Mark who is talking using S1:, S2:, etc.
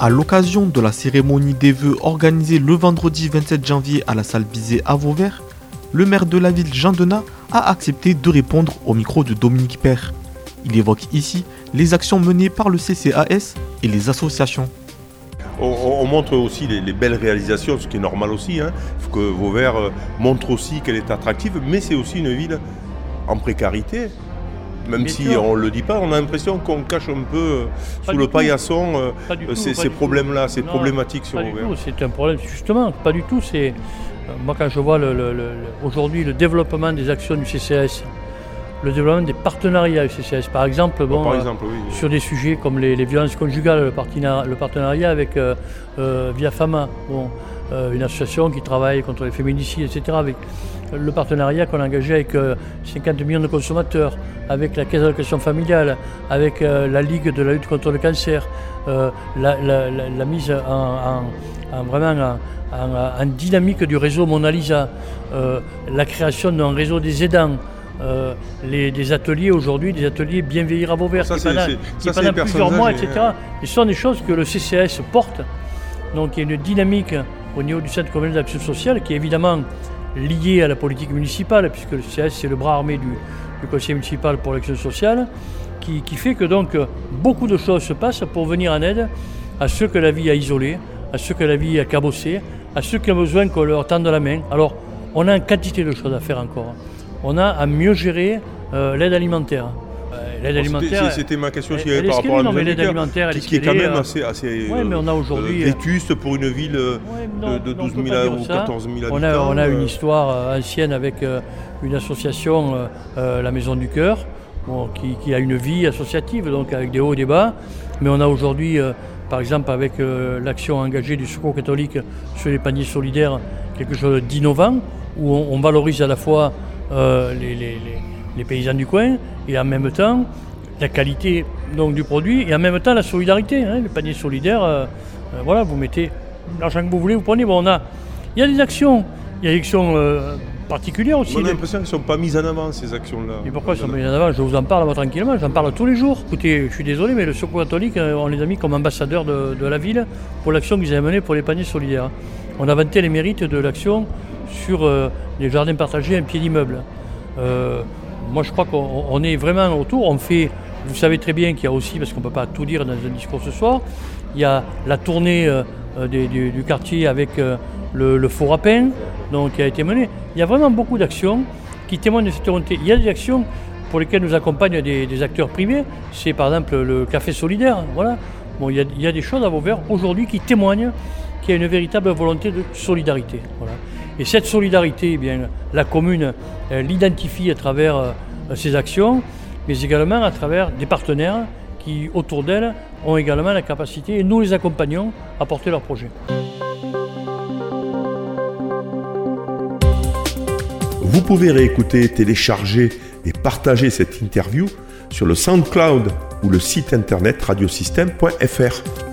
S1: À l'occasion de la cérémonie des vœux organisée le vendredi 27 janvier à la salle Bizet à Vauvert, le maire de la ville Jean Denat a accepté de répondre au micro de Dominique Père. Il évoque ici les actions menées par le CCAS et les associations.
S2: On, montre aussi les, belles réalisations, ce qui est normal aussi. Hein. Il faut que Vauvert euh, montre aussi qu'elle est attractive, mais c'est aussi une ville en précarité. Même si on ne le dit pas, on a l'impression qu'on cache un peu euh, sous le paillasson euh, ces, problèmes-là, ces problématiques sur
S3: C'est un problème, justement, pas du tout. C'est euh, Moi, quand je vois aujourd'hui le développement des actions du CCS, le développement des partenariats du CCS, par exemple, bon, sur des sujets comme les, violences conjugales, le, partenariat, avec Via Fama, bon, une association qui travaille contre les féminicides, etc., avec le partenariat qu'on a engagé avec 50 millions de consommateurs, avec la Caisse d'allocation familiale, avec euh, la Ligue de la lutte contre le cancer, euh, la, mise en, vraiment en, dynamique du réseau Mona Lisa, euh, la création d'un réseau des aidants. des ateliers aujourd'hui, des ateliers bien vieillir à Vauvert, qui pendant, plusieurs mois, etc. ce sont des choses que le CCS porte. Donc il y a une dynamique au niveau du Centre communal d'action sociale qui est évidemment liée à la politique municipale, puisque le c'est le bras armé du, conseil municipal pour l'action sociale, qui, fait que donc beaucoup de choses se passent pour venir en aide à ceux que la vie a isolés, à ceux que la vie a cabossés, à ceux qui ont besoin qu'on leur tende la main. Alors, on a une quantité de choses à faire encore. On a à mieux gérer euh, l'aide alimentaire.
S2: Euh, l'aide alimentaire. C'était ma question aussi par rapport à l'aide alimentaire, qui, qui est quand même euh, assez, assez
S3: mais on a aujourd'hui
S2: vétuste pour une ville de, 12 000 ou 14 000 habitants.
S3: On a, on a une histoire ancienne avec une association, euh, euh, la Maison du Cœur, qui, a une vie associative, donc avec des hauts et des bas. Mais on a aujourd'hui, euh, par exemple, avec l'action engagée du Secours catholique sur les paniers solidaires, quelque chose d'innovant, où on, valorise à la fois les, paysans du coin et en même temps la qualité donc, du produit et en même temps la solidarité. Hein, les paniers solidaires, voilà, vous mettez l'argent que vous voulez, vous prenez. Bon, on a, il y a des actions, il y a des actions particulière aussi.
S2: On a l'impression qu'elles ne sont pas mises en avant, ces actions-là.
S3: Et pourquoi elles sont mises en avant? Je vous en parle tranquillement, j'en parle tous les jours. Écoutez, je suis désolé, mais le Secours catholique, euh, on les a mis comme ambassadeurs de, la ville pour l'action qu'ils avaient menée pour les paniers solidaires. On a vanté les mérites de l'action sur euh, les jardins partagés un pied d'immeuble. Euh, moi, je crois qu'on est vraiment autour. On fait, vous savez très bien qu'il y a aussi, parce qu'on ne peut pas tout dire dans un discours ce soir, il y a la tournée du, quartier avec le, faux rapin donc, qui a été mené. Il y a vraiment beaucoup d'actions qui témoignent de cette volonté. Il y a des actions pour lesquelles nous accompagnent des, acteurs privés. C'est par exemple le café solidaire. Voilà. Bon, il, y a, des choses à Vauvert aujourd'hui qui témoignent qu'il y a une véritable volonté de solidarité. Voilà. Et cette solidarité, eh bien, la commune l'identifie à travers euh, ses actions, mais également à travers des partenaires qui, autour d'elle, ont également la capacité, et nous les accompagnons, à porter leurs projets.
S2: Vous pouvez réécouter, télécharger et partager cette interview sur le SoundCloud ou le site internet radiosystème.fr.